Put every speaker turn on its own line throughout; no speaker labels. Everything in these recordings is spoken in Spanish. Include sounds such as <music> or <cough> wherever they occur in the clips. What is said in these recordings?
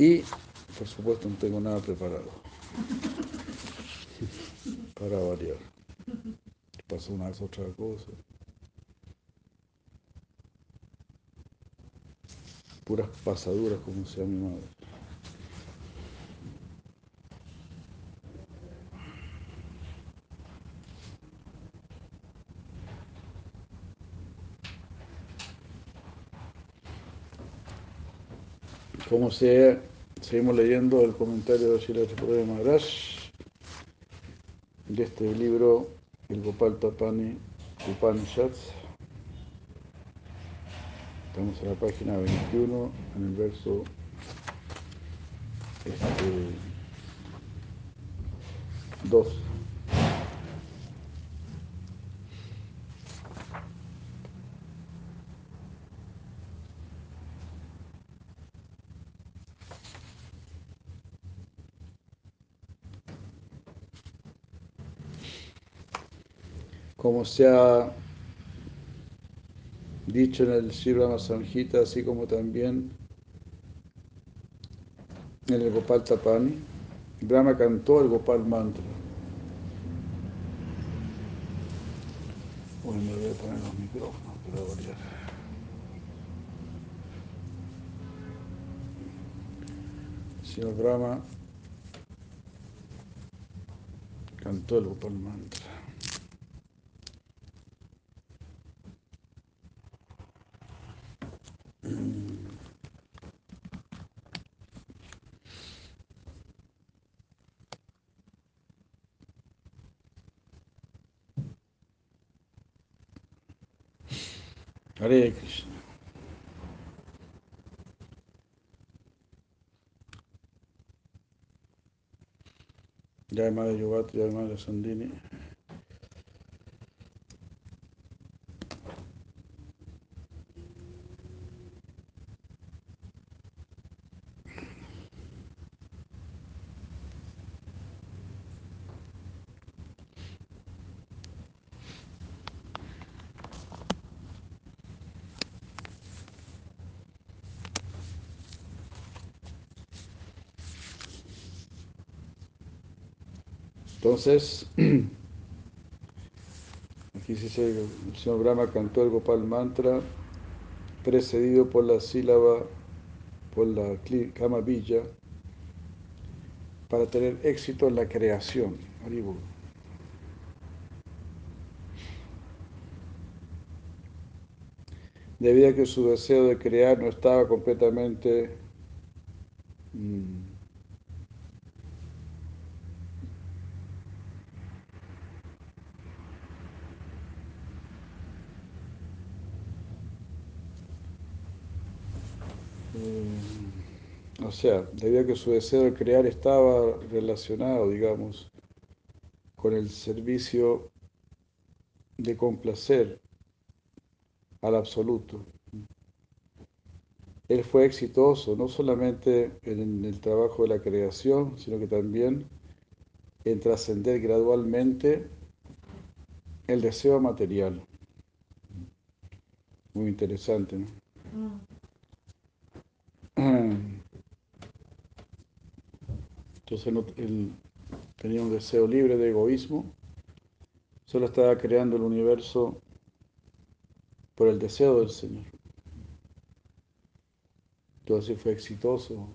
Y, por supuesto, no tengo nada preparado <laughs> para variar. Pasó una vez otra cosa. Puras pasaduras, como decía mi madre. Como se, seguimos leyendo el comentario de Shila de Maharaj de este libro, el Gopal Tapani Upanishads. Estamos en la página 21, en el verso este, 2. Como se ha dicho en el Sri Samhita, así como también en el Gopal Tapani, Brahma cantó el Gopal Mantra. Bueno, me voy a poner los micrófonos para variar. Señor Brahma cantó el Gopal Mantra. Hare Krishna. Jai Madre Yogat, Jai Madre Sandini. Entonces, <clears throat> aquí dice el señor Brahma cantó el Gopal Mantra precedido por la sílaba, por la Kama Villa, para tener éxito en la creación. Debido a que su deseo de crear no estaba completamente Sea, debido a que su deseo de crear estaba relacionado, digamos, con el servicio de complacer al absoluto. Él fue exitoso no solamente en el trabajo de la creación, sino que también en trascender gradualmente el deseo material. Muy interesante, ¿no? Entonces él tenía un deseo libre de egoísmo, solo estaba creando el universo por el deseo del Señor. Todo así fue exitoso.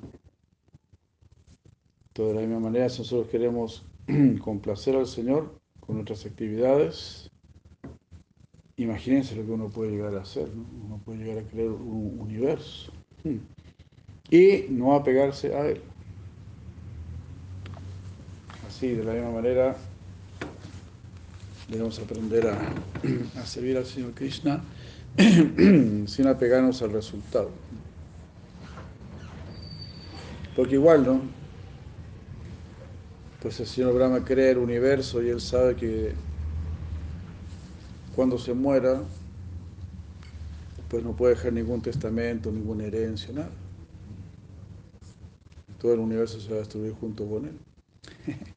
de la misma manera, si nosotros queremos <clears throat> complacer al Señor con nuestras actividades, imagínense lo que uno puede llegar a hacer, ¿no? Uno puede llegar a crear un universo <clears throat> y no apegarse a él. Así, de la misma manera, debemos aprender a, a servir al Señor Krishna <clears throat> sin apegarnos al resultado. Porque igual, ¿no? Pues el Señor Brahma crea el universo y Él sabe que cuando se muera, pues no puede dejar ningún testamento, ninguna herencia, nada. Todo el universo se va a destruir junto con Él. <laughs>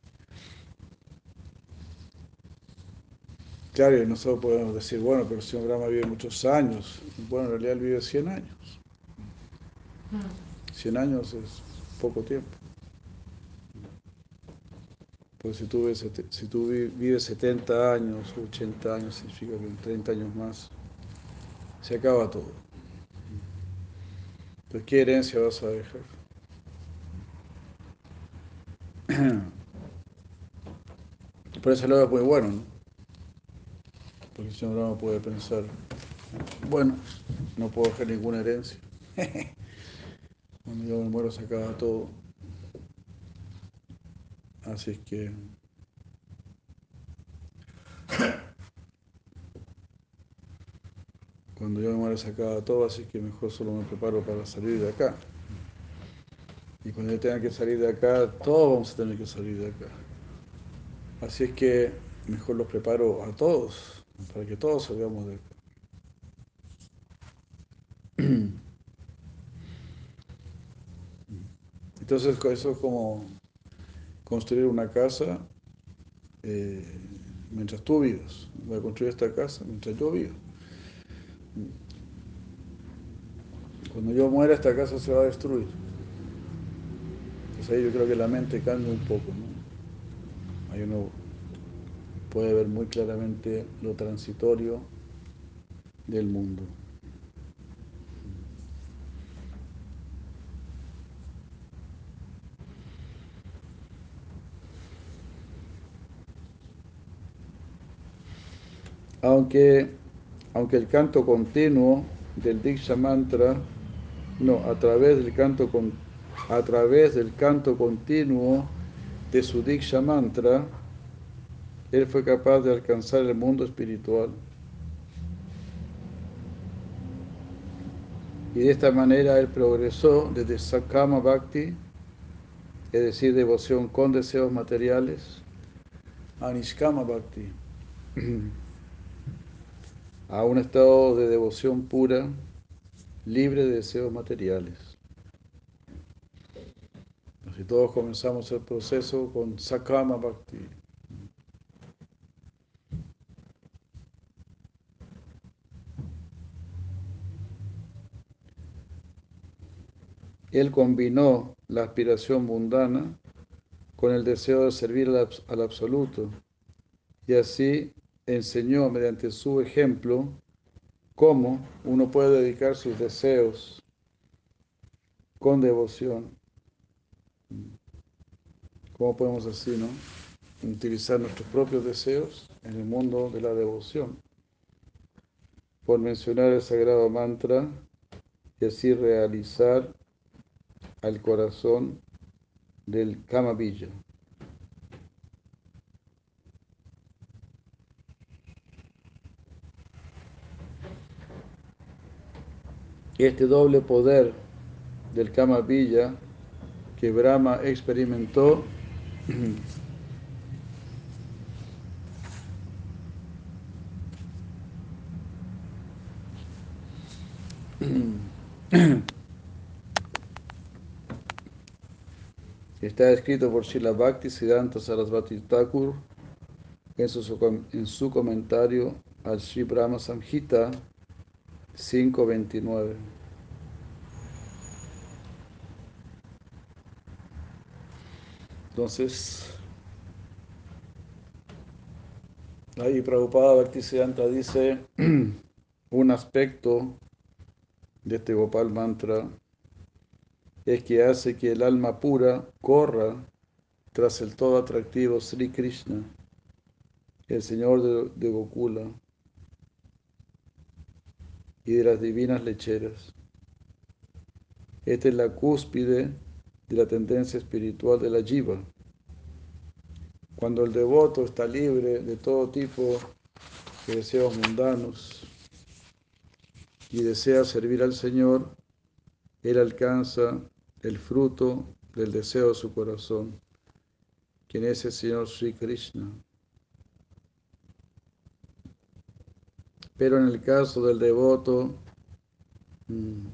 Claro, y nosotros podemos decir, bueno, pero el señor Brahma vive muchos años. Bueno, en realidad él vive 100 años. 100 años es poco tiempo. Porque si tú, vives, si tú vives 70 años, 80 años, significa que en 30 años más se acaba todo. Entonces, ¿qué herencia vas a dejar? <clears throat> Por eso lo es muy bueno, ¿no? Porque el señor Brahma puede pensar, bueno, no puedo dejar ninguna herencia. <laughs> Cuando yo me muero se acaba todo. Así es que <coughs> cuando yo me muero se todo, así que mejor solo me preparo para salir de acá. Y cuando yo tenga que salir de acá, todos vamos a tener que salir de acá. Así es que mejor los preparo a todos, para que todos salgamos de acá. <clears throat> Entonces eso es como construir una casa eh, mientras tú vivas. Voy a construir esta casa mientras yo vivo. Cuando yo muera esta casa se va a destruir. Entonces ahí yo creo que la mente cambia un poco. ¿no? Ahí uno puede ver muy claramente lo transitorio del mundo. Aunque, aunque el canto continuo del Diksha Mantra, no, a través del canto, con, a través del canto continuo de su Diksha Mantra, él fue capaz de alcanzar el mundo espiritual. Y de esta manera él progresó desde Sakama Bhakti, es decir, devoción con deseos materiales, a Nishkama Bhakti. <clears throat> a un estado de devoción pura, libre de deseos materiales. Si todos comenzamos el proceso con Sakama Bhakti. Él combinó la aspiración mundana con el deseo de servir al absoluto y así enseñó mediante su ejemplo cómo uno puede dedicar sus deseos con devoción. ¿Cómo podemos así, no? Utilizar nuestros propios deseos en el mundo de la devoción. Por mencionar el sagrado mantra y así realizar al corazón del Kamabilla. este doble poder del Kama Villa que Brahma experimentó <clears throat> Está escrito por Srila Bhakti Siddhanta Sarasvati Thakur en su, en su comentario al Sri Brahma Samhita 5.29. Entonces, ahí Prabhupada Bhaktisiddhanta dice <clears throat> un aspecto de este Gopal mantra es que hace que el alma pura corra tras el todo atractivo Sri Krishna, el Señor de, de Gokula y de las divinas lecheras. Esta es la cúspide de la tendencia espiritual de la jiva. Cuando el devoto está libre de todo tipo de deseos mundanos y desea servir al Señor, él alcanza el fruto del deseo de su corazón, quien es el Señor Sri Krishna. Pero en el caso del devoto, mm,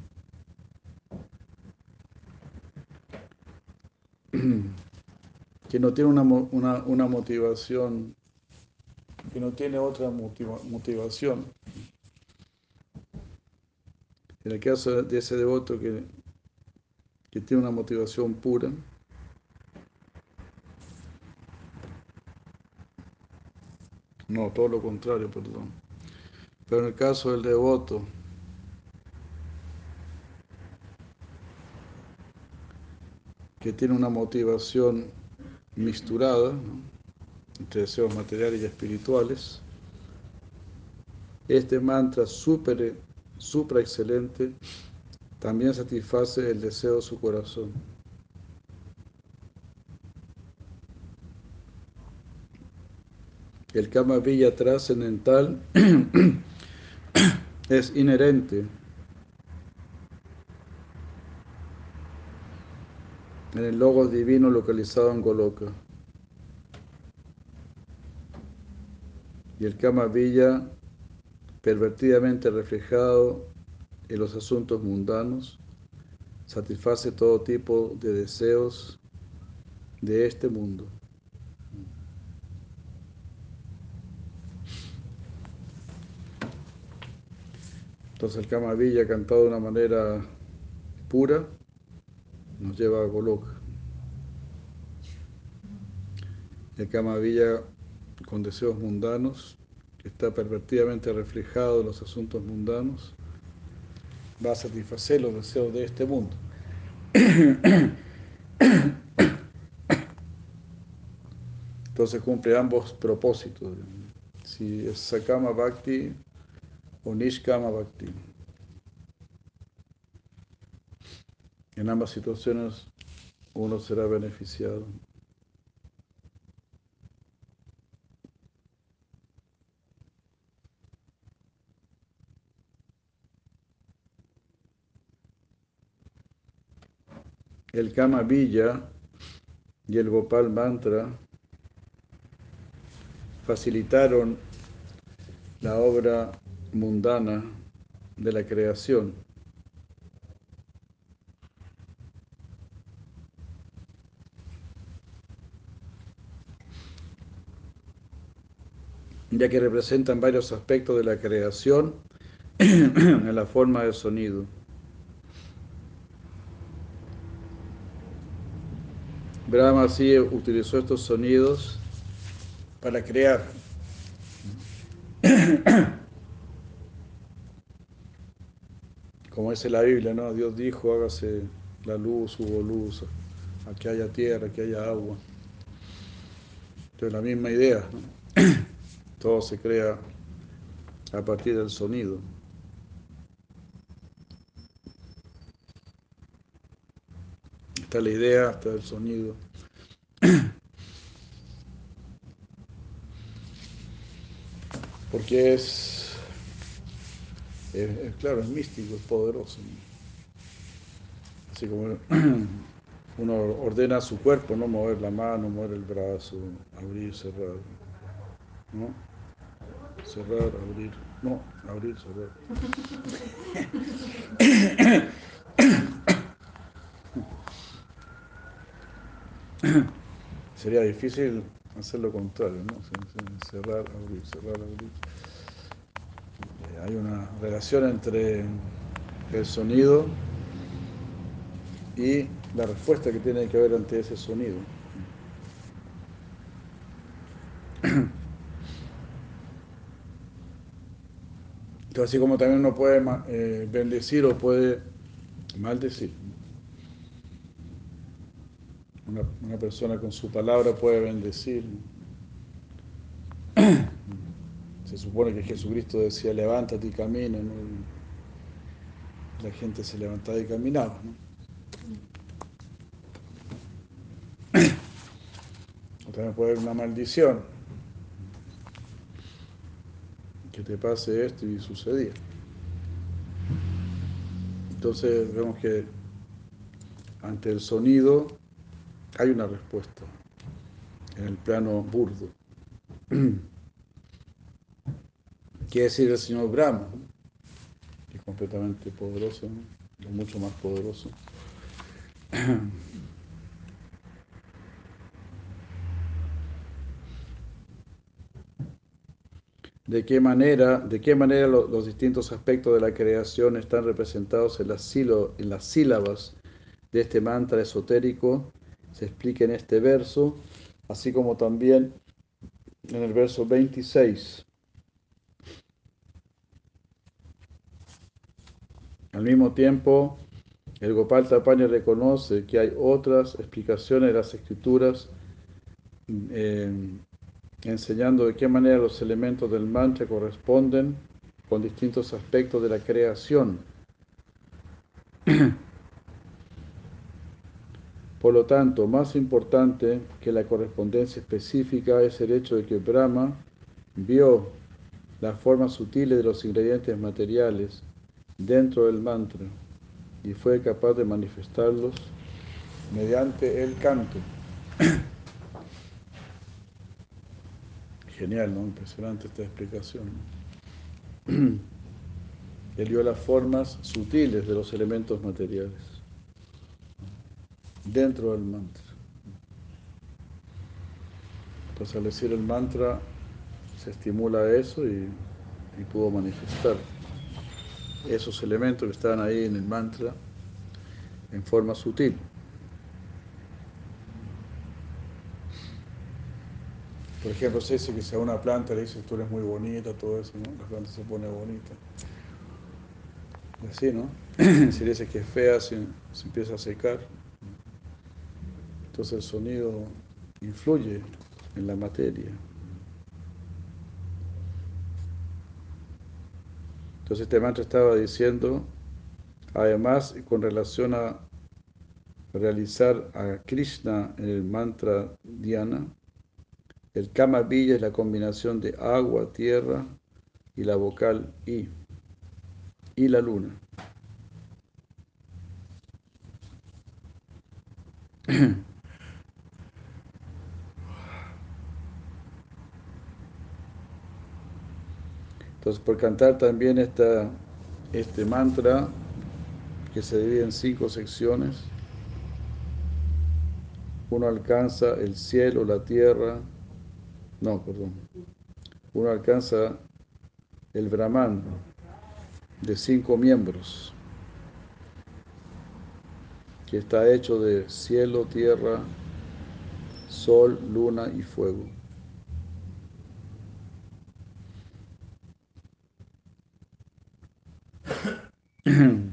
<clears throat> que no tiene una, una, motivación, que no tiene otra motiva, motivación. En el caso de ese devoto que, que tiene una motivación pura, no, todo lo contrario, perdón. Pero en el caso del devoto, que tiene una motivación misturada entre deseos materiales y espirituales, este mantra super, supra excelente también satisface el deseo de su corazón. El kama villa trascendental <clears throat> es inherente en el logo divino localizado en Goloka. Y el Kama Villa, pervertidamente reflejado en los asuntos mundanos, satisface todo tipo de deseos de este mundo. Entonces el Kama Villa cantado de una manera pura nos lleva a Goloka. El Kama Villa con deseos mundanos, que está pervertidamente reflejado en los asuntos mundanos, va a satisfacer los deseos de este mundo. Entonces cumple ambos propósitos, si es Sakama Bhakti o Nishkama Bhakti. En ambas situaciones uno será beneficiado. El Kama Villa y el Gopal Mantra facilitaron la obra mundana de la creación. ya que representan varios aspectos de la creación <clears throat> en la forma de sonido. Brahma sí utilizó estos sonidos para crear. <coughs> Como dice la Biblia, ¿no? Dios dijo, hágase la luz, hubo luz, aquí haya tierra, aquí haya agua. Entonces la misma idea, ¿no? <coughs> Todo se crea a partir del sonido. Está la idea, está el sonido. <clears throat> Porque es, es, claro, es místico, es poderoso. Así como <clears throat> uno ordena su cuerpo, no mover la mano, mover el brazo, abrir, cerrar. ¿no? Cerrar, abrir. No, abrir, cerrar. <laughs> <clears throat> Sería difícil hacer lo contrario, ¿no? Cerrar, abrir, cerrar, abrir. Hay una relación entre el sonido y la respuesta que tiene que haber ante ese sonido. Entonces, así como también uno puede eh, bendecir o puede maldecir. Una, persona con su palabra puede bendecir. <clears throat> Se supone que Jesucristo decía, levántate y camina. la gente se levantaba y caminaba. ¿no? O <clears throat> también puede haber una maldición. Que te pase esto y sucedía. Entonces vemos que ante el sonido hay una respuesta en el plano burdo. <clears throat> Quiere decir el señor Brahma, que es completamente poderoso, mucho más poderoso. <clears throat> de qué manera, de qué manera los, distintos aspectos de la creación están representados en las, en las sílabas de este mantra esotérico, se explica en este verso, así como también en el verso 26. Al mismo tiempo, el Gopal Tapani reconoce que hay otras explicaciones de las escrituras eh, enseñando de qué manera los elementos del mantra corresponden con distintos aspectos de la creación. <clears throat> Por lo tanto, más importante que la correspondencia específica es el hecho de que Brahma vio las formas sutiles de los ingredientes materiales dentro del mantra y fue capaz de manifestarlos mediante el canto. Genial, ¿no? Impresionante esta explicación. <clears throat> Él vio las formas sutiles de los elementos materiales dentro del mantra. Entonces al decir el mantra se estimula eso y, pudo manifestar esos elementos que estaban ahí en el mantra en forma sutil. Por ejemplo, se dice que si a una planta le dices tú eres muy bonita, todo eso, ¿no? La planta se pone bonita. Así, ¿no? <clears throat> si le dices que es fea, se empieza a secar. Entonces el sonido influye en la materia. Entonces este mantra estaba diciendo, además, con relación a realizar a Krishna en el mantra Dhyana, el Kama Villa es la combinación de agua, tierra y la vocal I, y la luna. <clears throat> Entonces, por cantar también este mantra, que se divide en cinco secciones, uno alcanza el cielo, la tierra, no, perdón. Uno alcanza el Brahman de cinco miembros, que está hecho de cielo, tierra, sol, luna y fuego. Entonces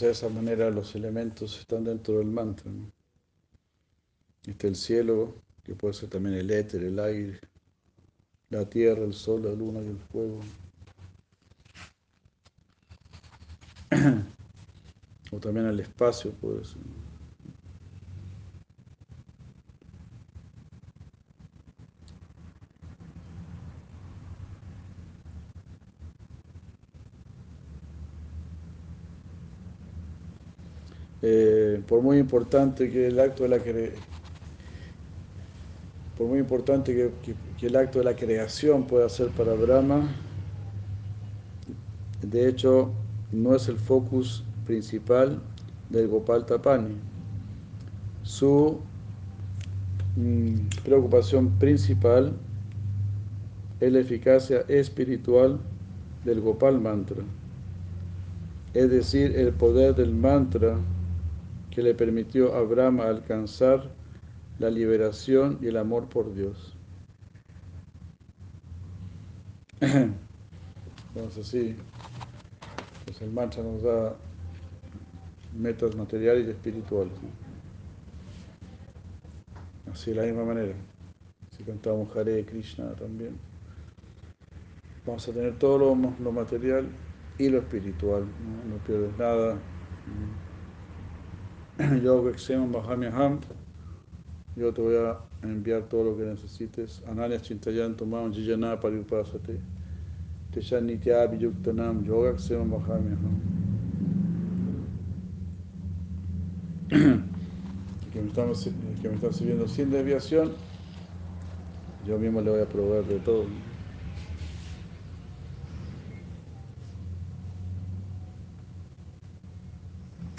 de esa manera los elementos están dentro del mantra. ¿no? Está el cielo, que puede ser también el éter, el aire, la tierra, el sol, la luna y el fuego. <clears throat> o también el espacio puede ser. Eh, por muy importante que el acto de la cre... por muy importante que, que, que, el acto de la creación pueda ser para Brahma, de hecho no es el focus principal del Gopal Tapani. Su mm, preocupación principal es la eficacia espiritual del Gopal Mantra es decir, el poder del mantra que le permitió a Brahma alcanzar la liberación y el amor por Dios. <coughs> Entonces así, pues el mantra nos da metas materiales y espirituales. Así de la misma manera. Si cantamos Hare Krishna también. Vamos a tener todo lo, material y lo espiritual. No, pierdes nada. <clears throat> Yo, Bahamiaham, yo te voy a enviar todo lo que necesites. Ananya Chintayan Tomam Jijana Paripasate. Teshan Nitya Vijuktanam Yogaksema Bahamiaham. <clears throat> que me, están, que me están sirviendo sin desviación, yo mismo le voy a proveer de todo.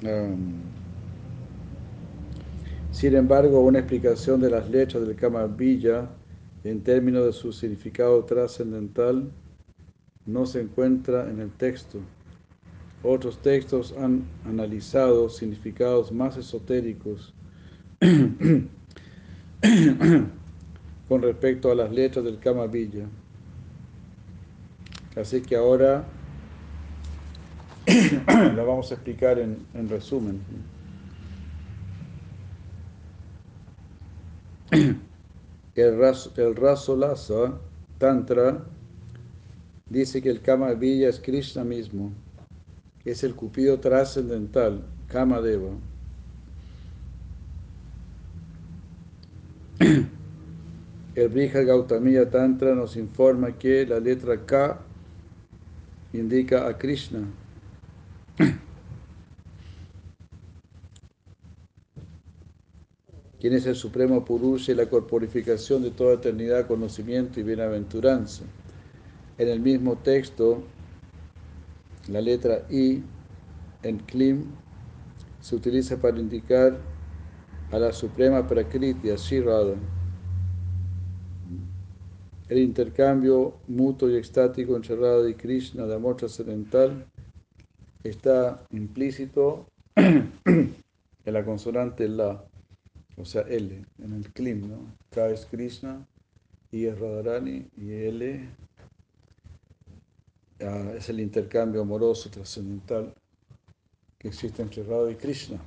Um, sin embargo, una explicación de las letras del Kama Villa en términos de su significado trascendental no se encuentra en el texto. Otros textos han analizado significados más esotéricos <clears throat> con respecto a las letras del Kama Villa. Así que ahora <clears throat> la vamos a explicar en, en resumen. <clears throat> El, ras, el Rasolasa Tantra dice que el Kama Villa es Krishna mismo, es el cupido trascendental, Kama Deva. <clears throat> El Brija Gautamiya Tantra nos informa que la letra K indica a Krishna. <clears throat> quien es el supremo Purusha y la corporificación de toda eternidad, conocimiento y bienaventuranza. En el mismo texto, la letra I en Klim se utiliza para indicar a la suprema Prakriti, a Shirada. El intercambio mutuo y extático entre Radha y Krishna de amor trascendental está implícito <clears throat> en la consonante La, o sea, L, en el Klim, ¿no? K es Krishna, I es Radharani y L es el intercambio amoroso trascendental que existe entre Radha y Krishna.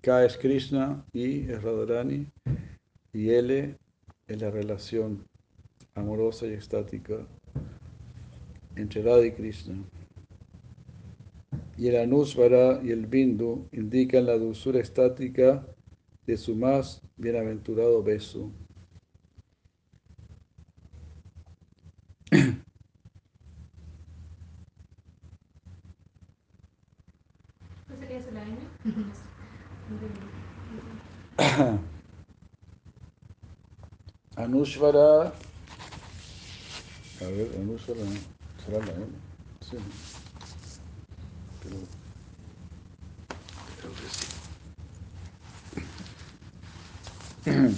K es Krishna, I es Radharani y L es la relación amorosa y estática entre Radha y Krishna. Y el Anusvara y el Bindu indican la dulzura estática de su más bienaventurado beso.
¿Qué sería eso la N?
Anushvara. A ver, Anushvara. ¿Será la N? Sí. Pero, creo que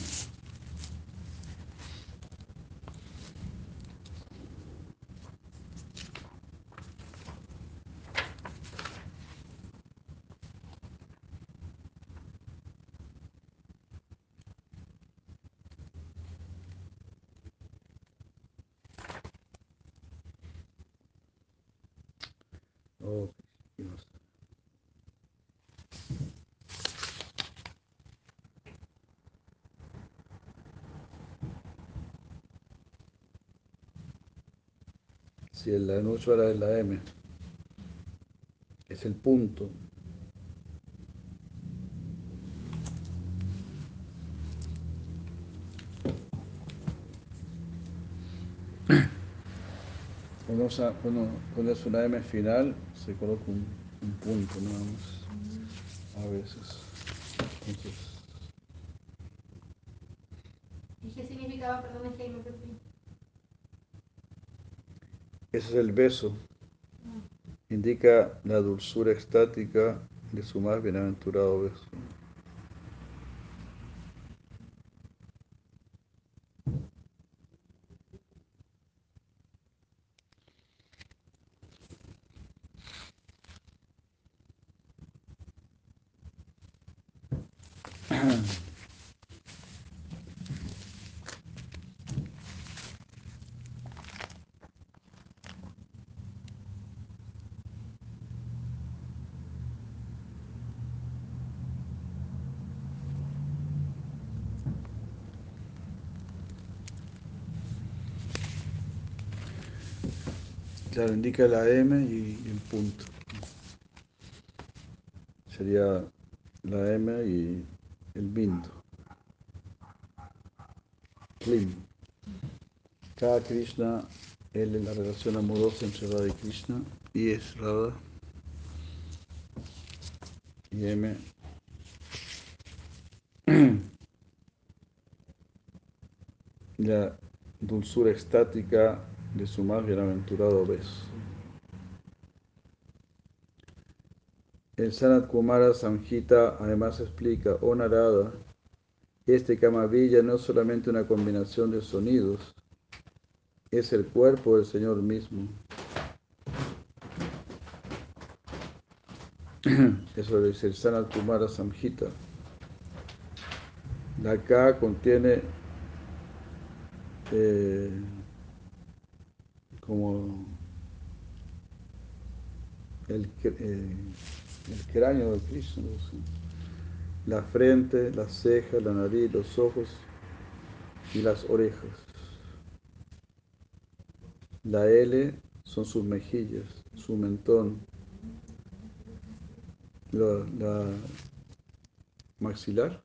sí. Si el Anushvara es la M, es el punto. Cuando, usa- cuando- cuando es una M final, se coloca un, un punto nada más. A veces. Entonces,
¿Y qué significaba, perdón, que
ese es el beso. Indica la dulzura estática de su más bienaventurado beso. Claro, indica la M y el punto. Sería la M y el bindu. Klim. Cada Krishna, él es la relación amorosa entre Radha y Krishna, y es Radha. Y M. <clears throat> La dulzura extática de su más bienaventurado beso. El Sanat Kumara Samhita además explica, oh Narada, este Kamavilla no es solamente una combinación de sonidos, es el cuerpo del Señor mismo. <clears throat> Eso dice el Sanat Kumara Samhita. La K contiene eh, como el, eh, el cráneo de Krishna, la frente, las cejas, la nariz, los ojos y las orejas. La L son sus mejillas, su mentón, la, la maxilar.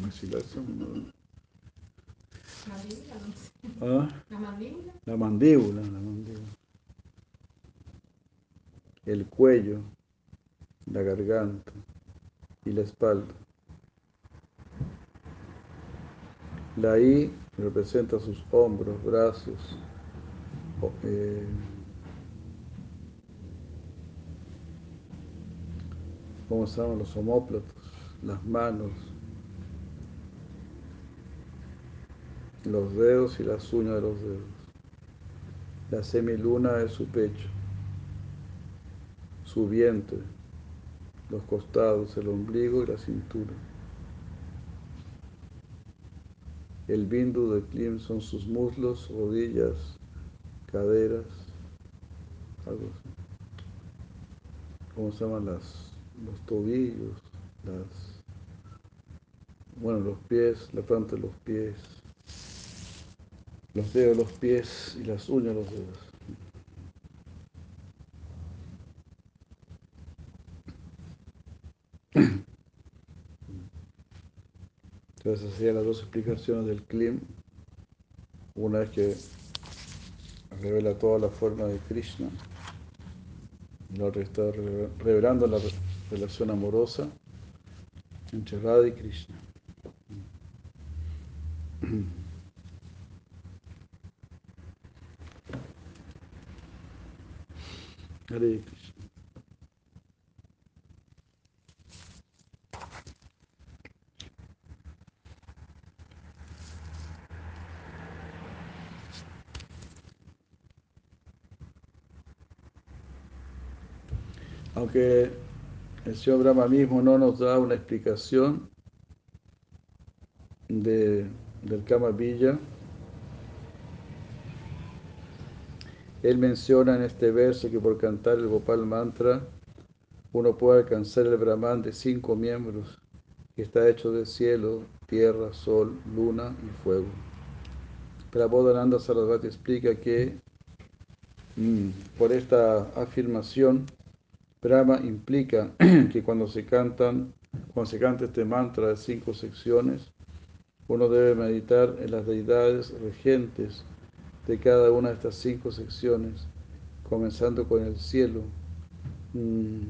Maxilar son.
No.
¿Ah?
¿La mandíbula?
La mandíbula, la mandíbula. El cuello, la garganta y la espalda. La I representa sus hombros, brazos, eh, ¿cómo se llaman? Los homóplatos, las manos, los dedos y las uñas de los dedos. La semiluna es su pecho, su vientre, los costados, el ombligo y la cintura. El bindu de Klim son sus muslos, rodillas, caderas, algo así. ¿Cómo se llaman las, los tobillos? Las, bueno, los pies, la planta de los pies, los dedos de los pies y las uñas los dedos. Entonces, serían las dos explicaciones del Klim. Una es que revela toda la forma de Krishna. y La otra está reve- revelando la re- relación amorosa entre Radha y Krishna. Aunque el señor Brahma mismo no nos da una explicación de, del Kama Villa, él menciona en este verso que por cantar el Gopal Mantra uno puede alcanzar el Brahman de cinco miembros, que está hecho de cielo, tierra, sol, luna y fuego. Prabodhananda Sarasvati explica que mm, por esta afirmación Brahma implica <clears throat> que cuando se cantan, cuando se canta este mantra de cinco secciones, uno debe meditar en las deidades regentes de cada una de estas cinco secciones, comenzando con el cielo, mm,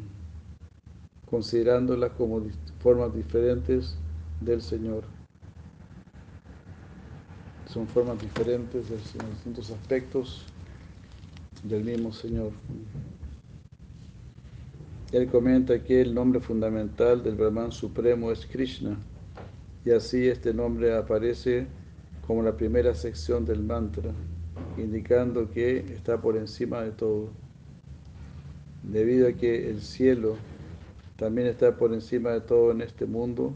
considerándolas como formas diferentes del Señor. Son formas diferentes de distintos aspectos del mismo Señor. Él comenta que el nombre fundamental del Brahman Supremo es Krishna, y así este nombre aparece como la primera sección del mantra, indicando que está por encima de todo. Debido a que el cielo también está por encima de todo en este mundo,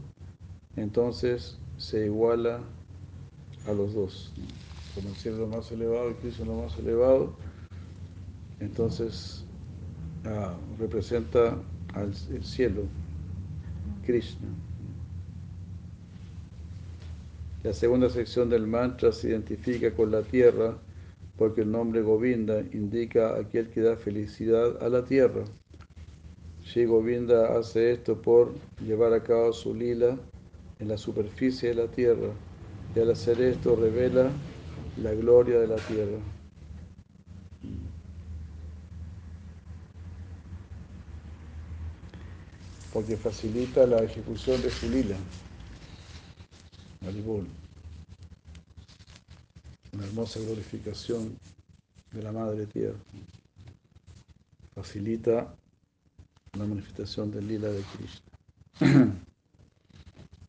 entonces se iguala a los dos. Como el cielo más elevado y Cristo lo más elevado, entonces ah, representa al el cielo, Krishna. La segunda sección del mantra se identifica con la tierra porque el nombre Govinda indica aquel que da felicidad a la tierra. Si Govinda hace esto por llevar a cabo su lila en la superficie de la tierra y al hacer esto revela la gloria de la tierra. Porque facilita la ejecución de su lila. Una hermosa glorificación de la Madre Tierra. Facilita la manifestación del lila de Krishna. <clears throat>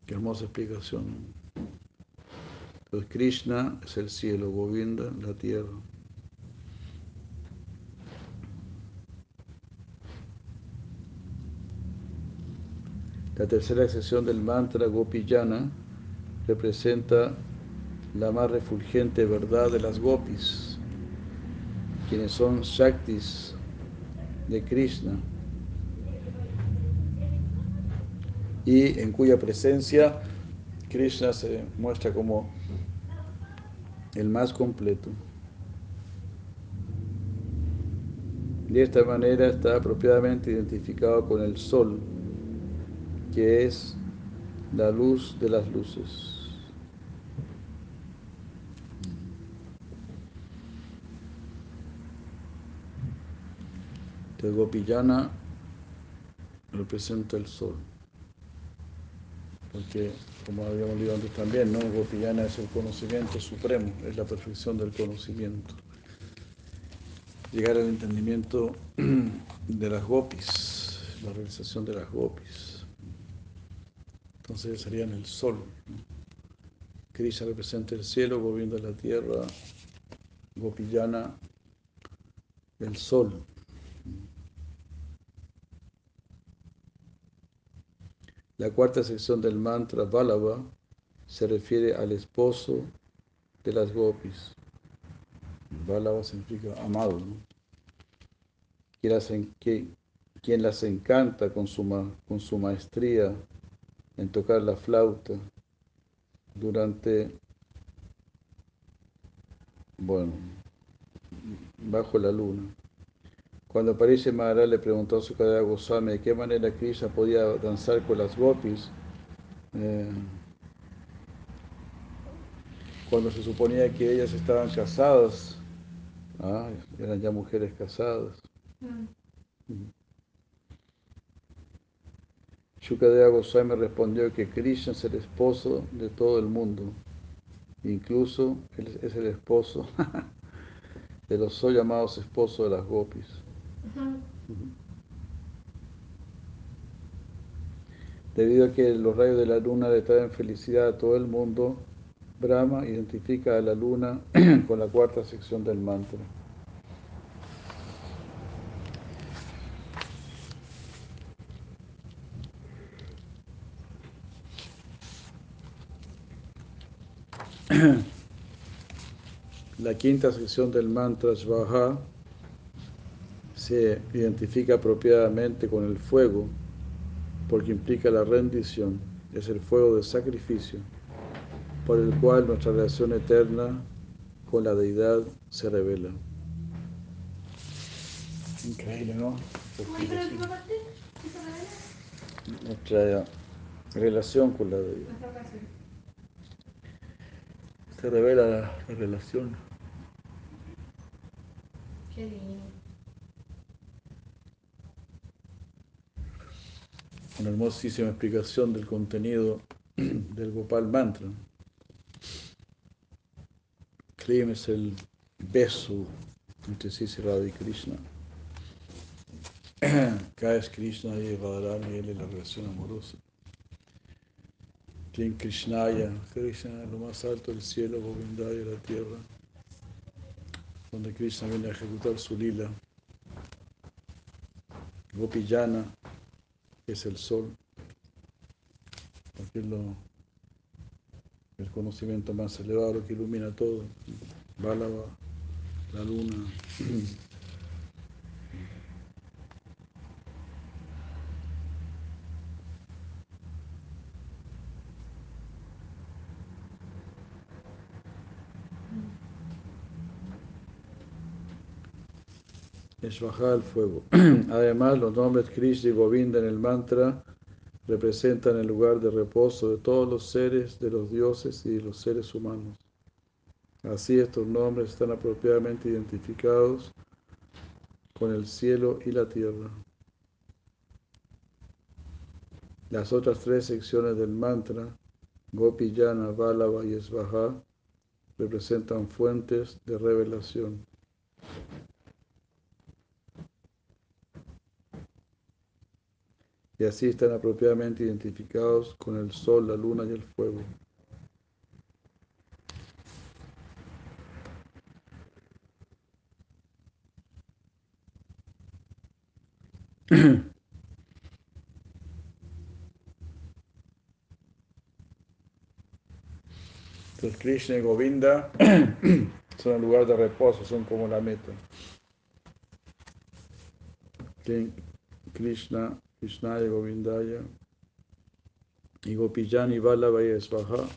Qué hermosa explicación. Entonces Krishna es el cielo, Govinda la tierra. La tercera sección del mantra Gopiyana representa la más refulgente verdad de las gopis, quienes son Shaktis de Krishna y en cuya presencia Krishna se muestra como el más completo. De esta manera está apropiadamente identificado con el sol, que es la luz de las luces. Entonces Gopillana representa el sol. Porque, como habíamos leído antes también, ¿no? Gopillana es el conocimiento supremo, es la perfección del conocimiento. Llegar al entendimiento de las gopis, la realización de las gopis. Entonces serían el sol. Krishna representa el cielo, Govinda la tierra, Gopillana el sol. La cuarta sección del mantra Balava se refiere al esposo de las gopis. Balava significa amado, ¿no? quien, las que, quien las encanta con su, con su maestría en tocar la flauta durante, bueno, bajo la luna. Cuando aparece Maharaj le preguntó a su cadera Goswami de qué manera Krishna podía danzar con las gopis eh, cuando se suponía que ellas estaban casadas, ah, eran ya mujeres casadas. Mm. Shukadeva Goswami respondió que Krishna es el esposo de todo el mundo, incluso él es el esposo <laughs> de los hoy llamados esposos de las gopis. Debido a que los rayos de la luna le traen felicidad a todo el mundo, Brahma identifica a la luna <clears throat> con la cuarta sección del mantra. <clears throat> La quinta sección del mantra Svaha se identifica apropiadamente con el fuego porque implica la rendición, es el fuego del sacrificio, por el cual nuestra relación eterna con la deidad se revela. Increíble, ¿no? Nuestra relación con la deidad. Se revela la, la relación.
Qué lindo.
Una hermosísima explicación del contenido <clears throat> del Gopal Mantra. Klim es el beso entre Sisi Radha y Krishna. <clears throat> K es Krishna y Radharani, él es la relación amorosa. Klim Krishnaya, Krishna lo más alto del cielo, Govindaya la tierra, donde Krishna viene a ejecutar su lila. Gopillana, es el sol, porque es el conocimiento más elevado, que ilumina todo, Bálava, la luna. <clears throat> bajar el fuego. <clears throat> Además, los nombres Krishna y Govinda en el mantra representan el lugar de reposo de todos los seres, de los dioses y de los seres humanos. Así estos nombres están apropiadamente identificados con el cielo y la tierra. Las otras tres secciones del mantra, Gopiyana, Balava y Svaha, representan fuentes de revelación. Y así están apropiadamente identificados con el sol, la luna y el fuego. <clears throat> Entonces Krishna y Govinda <clears throat> son el lugar de reposo, son como la meta. Krishna Krishnaya Govindaya y Gopijan y Vallabha y Svaha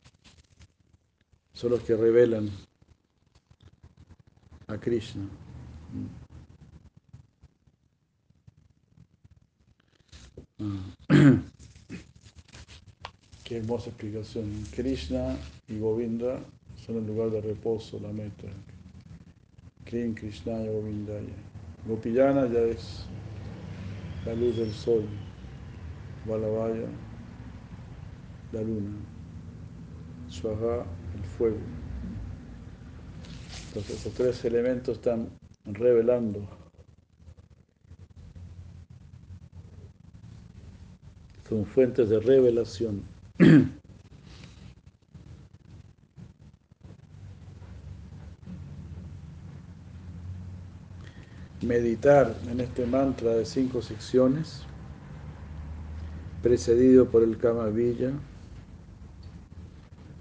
son los que revelan a Krishna. Ah. <clears throat> Qué hermosa explicación. Krishna y Govinda son el lugar de reposo, la meta. Krim Krishnaya Govindaya. Gopiyana ya es la luz del sol, Balavaya, la luna, Swaha, el fuego. Entonces, estos tres elementos están revelando. Son fuentes de revelación. <clears throat> meditar en este mantra de cinco secciones, precedido por el Kama Villa,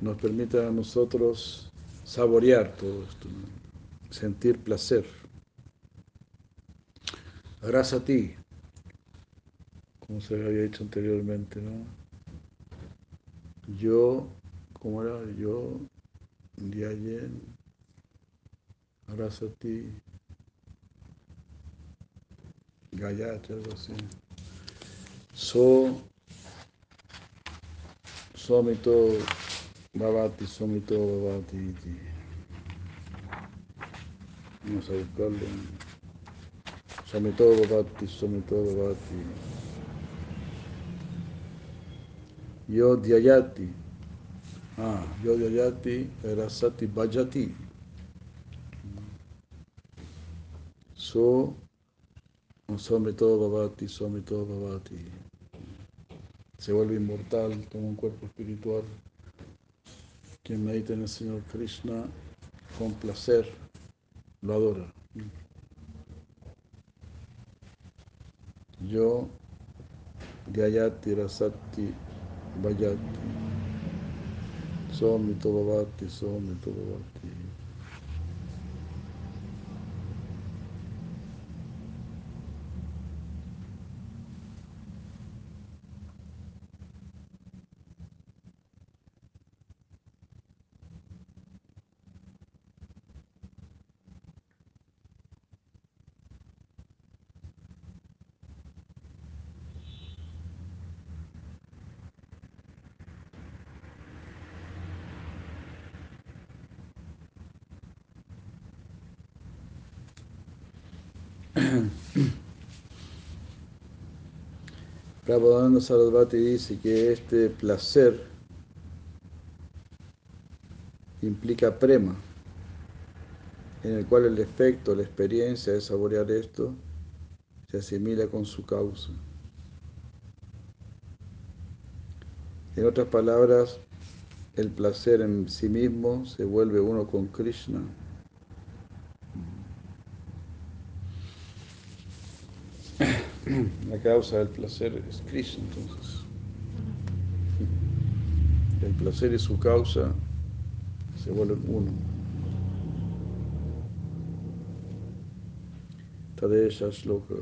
nos permite a nosotros saborear todo esto, sentir placer. Gracias a ti, como se había dicho anteriormente, ¿no? Yo, ¿cómo era? Yo, Diayen, gracias a ti, Gayatri, así. So, Somito Bhavati, Somito Bhavati. Vamos a buscarlo. Somito Bhavati, Somito Bhavati. Yo Dhyayati. Ah, Yo Dhyayati, Rasati Bhajati. So, todo Bhavati, todo Bhavati. Se vuelve inmortal, toma un cuerpo espiritual. Quien medita en el Señor Krishna con placer, lo adora. Yo, Gayati Rasati Vayati, Somito Bhavati, Somito Bhavati. <clears throat> Prabhupada Sarasvati dice que este placer implica prema, en el cual el efecto, la experiencia de saborear esto se asimila con su causa. En otras palabras, el placer en sí mismo se vuelve uno con Krishna. La causa del placer es Krishna, entonces. El placer y su causa se vuelven uno. Tadesha Shloka.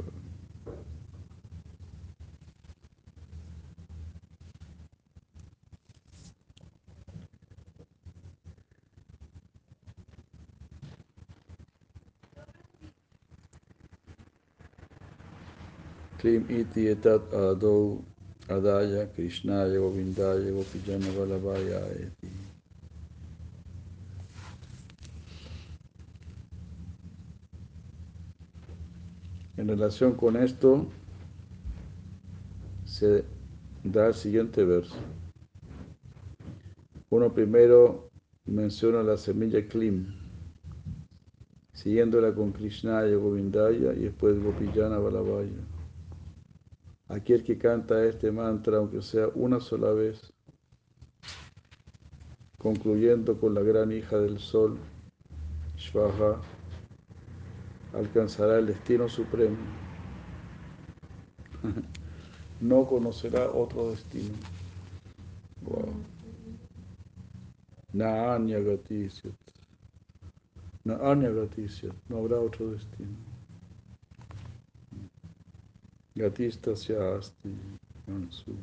Klim iti etat adau adaya krishnaya govindaya gopijana valabhaya eti. En relación con esto, se da el siguiente verso. Uno primero menciona la semilla Klim, siguiéndola con Krishnaya Govindaya y después Gopijana Balabhaya. Aquel que canta este mantra, aunque sea una sola vez, concluyendo con la gran hija del sol, Shvaha, alcanzará el destino supremo. <laughs> No conocerá otro destino. Wow. Naanya Gatisyat. Naanya Gatisyat. No habrá otro destino. Gatista Asti Mansu.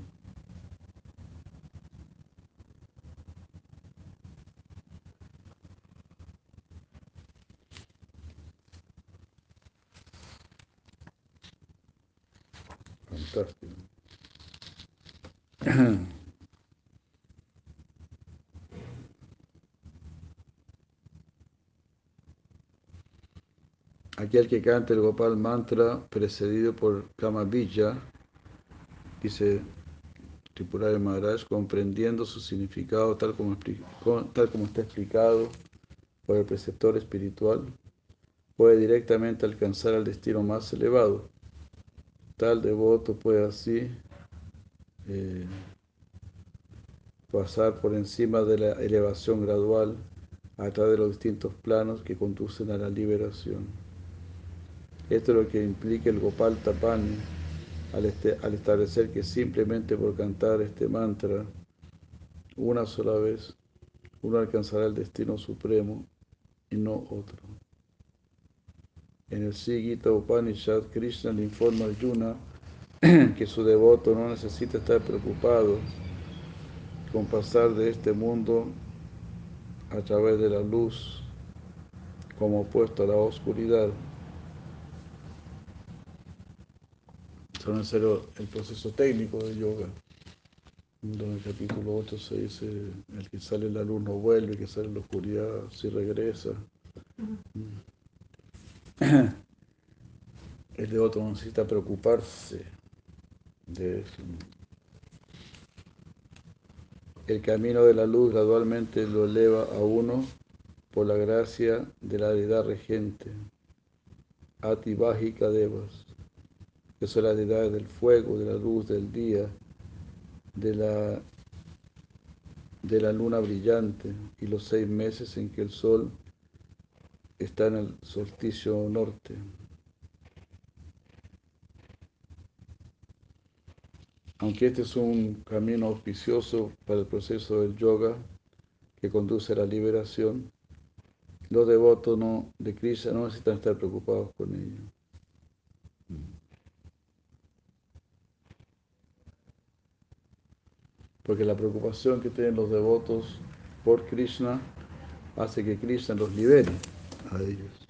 Fantástico. <clears throat> Aquel que canta el Gopal mantra precedido por Kamabija, dice Tripurari Maharaj, comprendiendo su significado tal como, tal como está explicado por el preceptor espiritual, puede directamente alcanzar el destino más elevado. Tal devoto puede así eh, pasar por encima de la elevación gradual a través de los distintos planos que conducen a la liberación. Esto es lo que implica el Gopal Tapani al, este, al establecer que simplemente por cantar este mantra una sola vez uno alcanzará el destino supremo y no otro. En el Sigita Upanishad, Krishna le informa a Arjuna <clears throat> que su devoto no necesita estar preocupado con pasar de este mundo a través de la luz como opuesto a la oscuridad. No es el proceso técnico de yoga. En el capítulo 8 se dice, el que sale la luz no vuelve, el que sale la oscuridad sí regresa. <clears throat> El devoto no necesita preocuparse de eso. El camino de la luz gradualmente lo eleva a uno por la gracia de la deidad regente, Atibágica Devas, que son las deidades del fuego, de la luz, del día, de la, de la luna brillante y los seis meses en que el sol está en el solsticio norte. Aunque este es un camino auspicioso para el proceso del yoga que conduce a la liberación, los devotos no, de Krishna no necesitan estar preocupados con ello. Porque la preocupación que tienen los devotos por Krishna hace que Krishna los libere a ellos.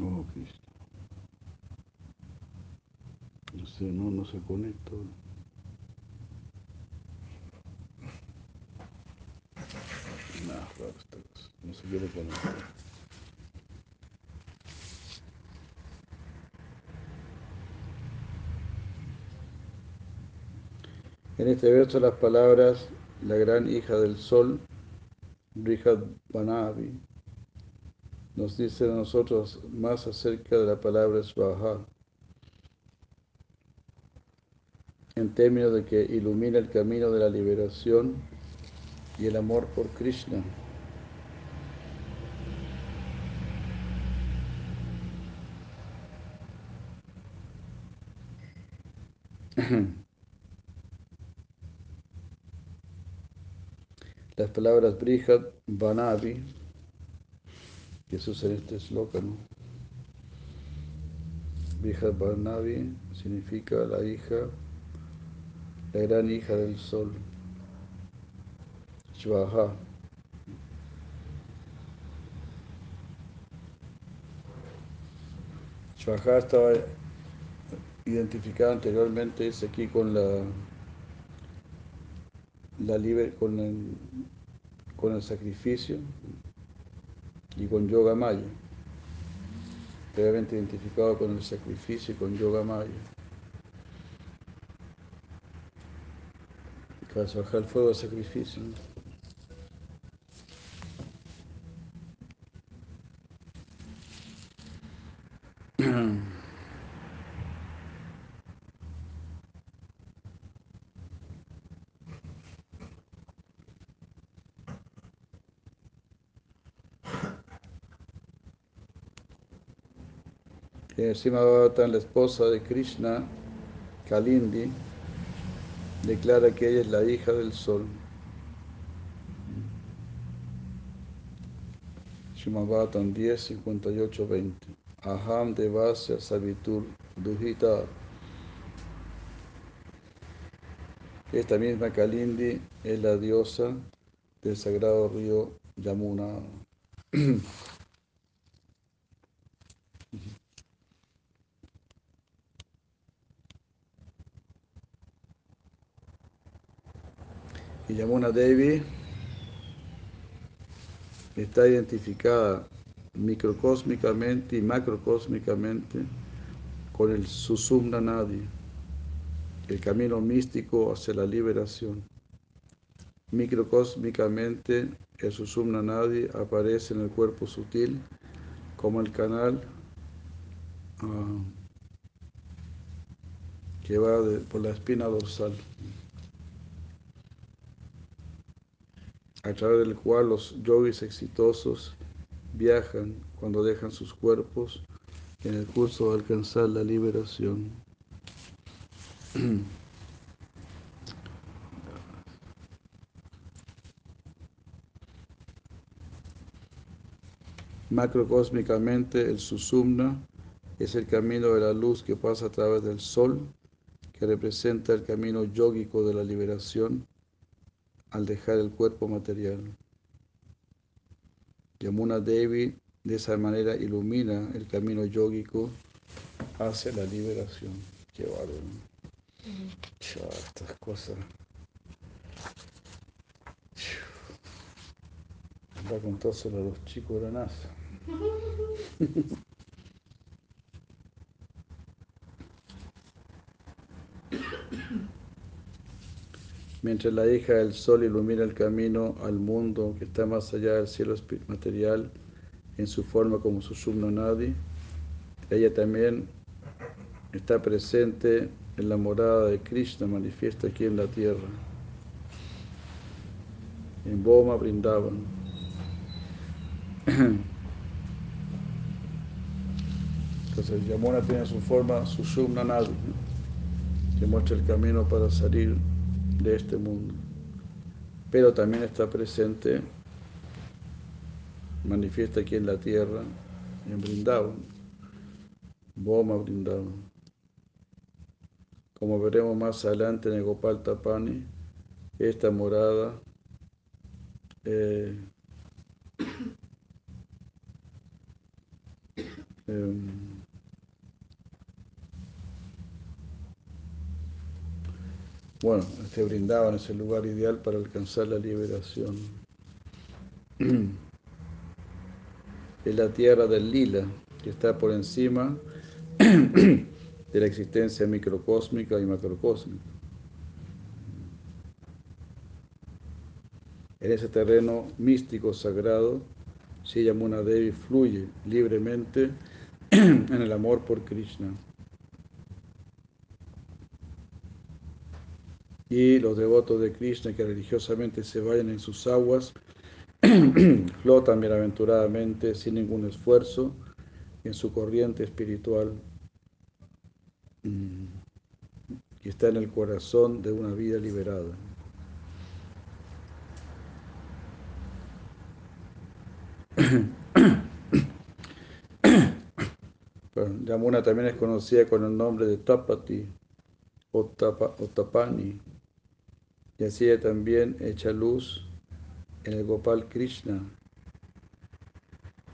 Oh, Cristo. No sé, no, no se conecta. Esta cosa. No se quiere conectar. En este verso las palabras la gran hija del sol, Brihad Banavi, nos dicen a nosotros más acerca de la palabra Svaha, en términos de que ilumina el camino de la liberación y el amor por Krishna. <clears throat> Las palabras Brihad Banavi, usa en este sloka, ¿no? Brihad Banavi significa la hija, la gran hija del sol. Shvaha. Shvaha estaba identificada anteriormente, es aquí con la, la liber, con el, con el sacrificio y con Yoga Maya. Previamente identificado con el sacrificio y con Yoga Maya. Para bajar el fuego de sacrificio. Eh, la esposa de Krishna, Kalindi, declara que ella es la hija del sol. Shimavatan 10, 58, 20. Aham devasya savitur duhita. Esta misma Kalindi es la diosa del sagrado río Yamuna. <clears throat> Y Yamuna Devi está identificada microcósmicamente y macrocósmicamente con el Susumna Nadi, el camino místico hacia la liberación. Microcósmicamente, el Susumna Nadi aparece en el cuerpo sutil como el canal uh, que va por la espina dorsal. A través del cual los yogis exitosos viajan cuando dejan sus cuerpos en el curso de alcanzar la liberación. <clears throat> Macrocósmicamente, el susumna es el camino de la luz que pasa a través del sol, que representa el camino yógico de la liberación al dejar el cuerpo material. Yamuna Devi de esa manera ilumina el camino yógico hacia la liberación. Qué bárbaro. Chau, estas cosas. Va a contárselo a los chicos de la NASA. <laughs> Mientras la hija del sol ilumina el camino al mundo que está más allá del cielo material en su forma como su Nadi, ella también está presente en la morada de Krishna manifiesta aquí en la tierra. En Boma brindaban. <clears throat> Entonces Yamuna tiene su forma, su Nadi, que muestra el camino para salir de este mundo. Pero también está presente, manifiesta aquí en la tierra, en Brindavan, Boma Brindavan. Como veremos más adelante en el Gopal Tapani, esta morada eh, <coughs> em, Bueno, este brindaban es el lugar ideal para alcanzar la liberación. <clears throat> Es la tierra del lila, que está por encima <clears throat> de la existencia microcósmica y macrocósmica. En ese terreno místico sagrado, Sri Yamuna Devi fluye libremente <clears throat> en el amor por Krishna. Y los devotos de Krishna que religiosamente se vayan en sus aguas <clears throat> flotan bienaventuradamente sin ningún esfuerzo en su corriente espiritual mm, que está en el corazón de una vida liberada. <clears throat> Yamuna también es conocida con el nombre de Tapati o, Tapani, y así también echa luz en el Gopal Krishna,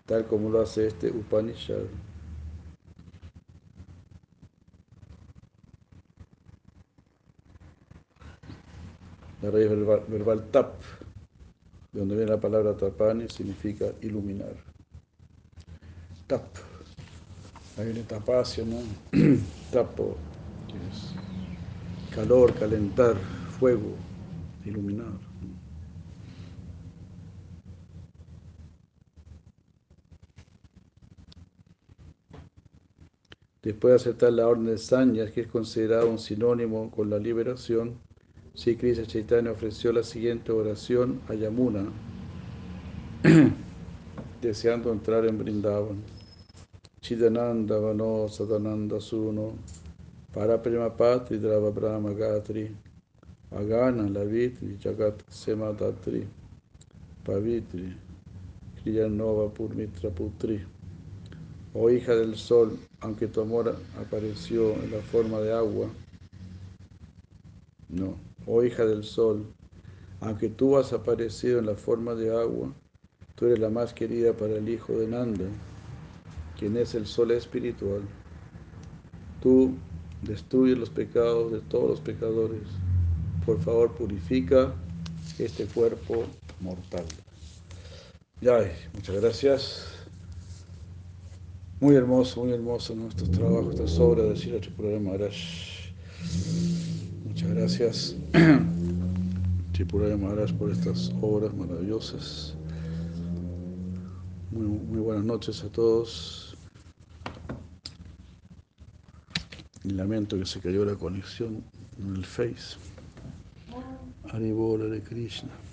tal como lo hace este Upanishad. La raíz verbal, tap, de donde viene la palabra tapani, significa iluminar. Tap. Ahí viene tapacia, ¿no? <clears throat> Tapo, calor, calentar, fuego iluminar. Después de aceptar la orden de Sanyas, que es considerado un sinónimo con la liberación, Sri Chaitanya ofreció la siguiente oración a Yamuna, <clears throat> deseando entrar en Brindavan. Chidananda Vano Sadananda Suno Para Prima Patri Drava Brahma Gatri Agana, Lavitri, Jagat Semadatri, Pavitri, Kriyanova Purmitra Putri. Oh hija del sol, aunque tu amor apareció en la forma de agua, no, oh hija del sol, aunque tú has aparecido en la forma de agua, tú eres la más querida para el hijo de Nanda, quien es el sol espiritual. Tú destruyes los pecados de todos los pecadores por favor purifica este cuerpo mortal. Ya, muchas gracias. Muy hermoso, muy hermoso nuestros trabajos, estas obras de Sira Tripurara Maharaj. Muchas gracias, <clears throat> Tripurara Maharaj, por estas obras maravillosas. Muy, muy buenas noches a todos. Y lamento que se cayó la conexión en el Face. Hare de Krishna.